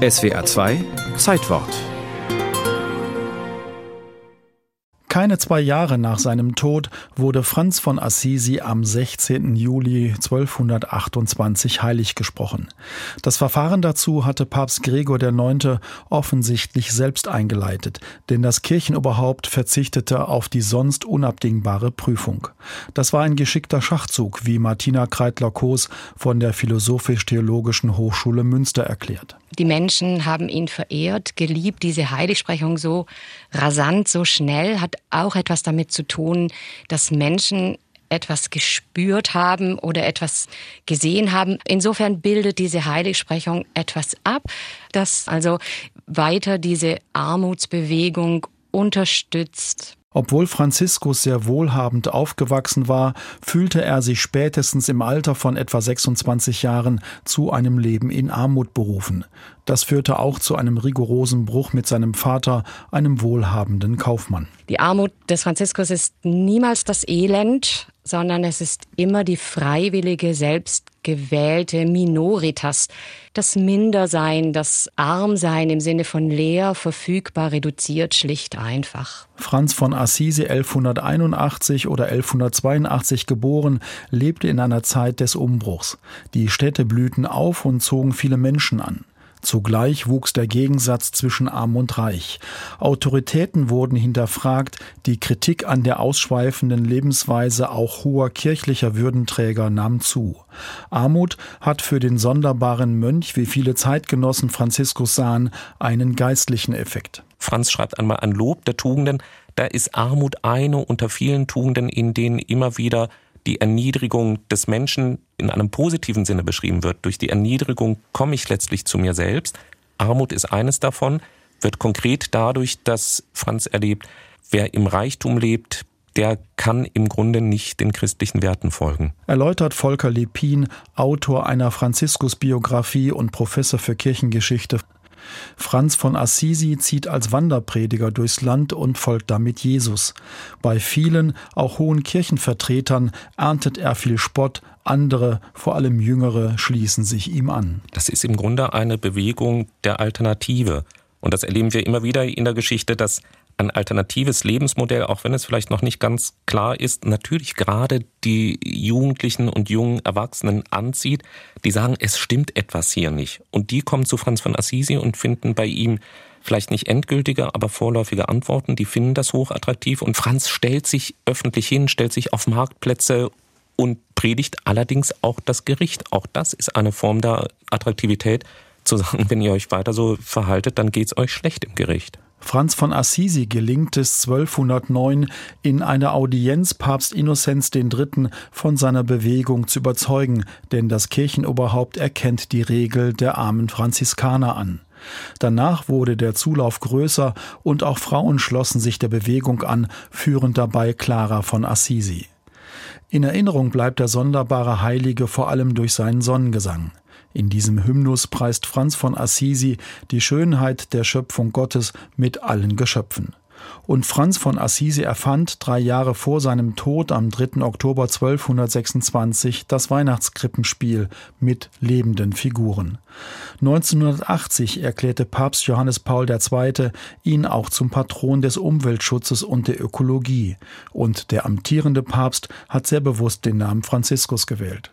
SWR 2 Zeitwort Keine zwei Jahre nach seinem Tod wurde Franz von Assisi am 16. Juli 1228 heilig gesprochen. Das Verfahren dazu hatte Papst Gregor IX. offensichtlich selbst eingeleitet, denn das Kirchenoberhaupt verzichtete auf die sonst unabdingbare Prüfung. Das war ein geschickter Schachzug, wie Martina Kreitler-Koos von der Philosophisch-Theologischen Hochschule Münster erklärt. Die Menschen haben ihn verehrt, geliebt. Diese Heiligsprechung so rasant, so schnell hat auch etwas damit zu tun, dass Menschen etwas gespürt haben oder etwas gesehen haben. Insofern bildet diese Heiligsprechung etwas ab, das also weiter diese Armutsbewegung unterstützt. Obwohl Franziskus sehr wohlhabend aufgewachsen war, fühlte er sich spätestens im Alter von etwa 26 Jahren zu einem Leben in Armut berufen. Das führte auch zu einem rigorosen Bruch mit seinem Vater, einem wohlhabenden Kaufmann. Die Armut des Franziskus ist niemals das Elend, sondern es ist immer die freiwillige, selbstgewählte Minoritas. Das Mindersein, das Armsein im Sinne von leer, verfügbar, reduziert, schlicht einfach. Franz von Assisi 1181 oder 1182 geboren, lebte in einer Zeit des Umbruchs. Die Städte blühten auf und zogen viele Menschen an. Zugleich wuchs der Gegensatz zwischen Arm und Reich. Autoritäten wurden hinterfragt, die Kritik an der ausschweifenden Lebensweise auch hoher kirchlicher Würdenträger nahm zu. Armut hat für den sonderbaren Mönch, wie viele Zeitgenossen Franziskus sahen, einen geistlichen Effekt. Franz schreibt einmal an Lob der Tugenden, da ist Armut eine unter vielen Tugenden, in denen immer wieder die Erniedrigung des Menschen in einem positiven Sinne beschrieben wird. Durch die Erniedrigung komme ich letztlich zu mir selbst. Armut ist eines davon, wird konkret dadurch, dass Franz erlebt, wer im Reichtum lebt, der kann im Grunde nicht den christlichen Werten folgen. Erläutert Volker Lepin, Autor einer Franziskus-Biografie und Professor für Kirchengeschichte Franz von Assisi zieht als Wanderprediger durchs Land und folgt damit Jesus. Bei vielen, auch hohen Kirchenvertretern, erntet er viel Spott, andere, vor allem Jüngere, schließen sich ihm an. Das ist im Grunde eine Bewegung der Alternative. Und das erleben wir immer wieder in der Geschichte, dass ein alternatives Lebensmodell, auch wenn es vielleicht noch nicht ganz klar ist, natürlich gerade die Jugendlichen und jungen Erwachsenen anzieht, die sagen, es stimmt etwas hier nicht. Und die kommen zu Franz von Assisi und finden bei ihm vielleicht nicht endgültige, aber vorläufige Antworten. Die finden das hochattraktiv und Franz stellt sich öffentlich hin, stellt sich auf Marktplätze und predigt allerdings auch das Gericht. Auch das ist eine Form der Attraktivität, zu sagen, wenn ihr euch weiter so verhaltet, dann geht's euch schlecht im Gericht. Franz von Assisi gelingt es 1209 in einer Audienz Papst Innozenz III. von seiner Bewegung zu überzeugen, denn das Kirchenoberhaupt erkennt die Regel der armen Franziskaner an. Danach wurde der Zulauf größer und auch Frauen schlossen sich der Bewegung an, führend dabei Clara von Assisi. In Erinnerung bleibt der sonderbare Heilige vor allem durch seinen Sonnengesang. In diesem Hymnus preist Franz von Assisi die Schönheit der Schöpfung Gottes mit allen Geschöpfen. Und Franz von Assisi erfand drei Jahre vor seinem Tod am 3. Oktober 1226 das Weihnachtskrippenspiel mit lebenden Figuren. 1980 erklärte Papst Johannes Paul II. ihn auch zum Patron des Umweltschutzes und der Ökologie. Und der amtierende Papst hat sehr bewusst den Namen Franziskus gewählt.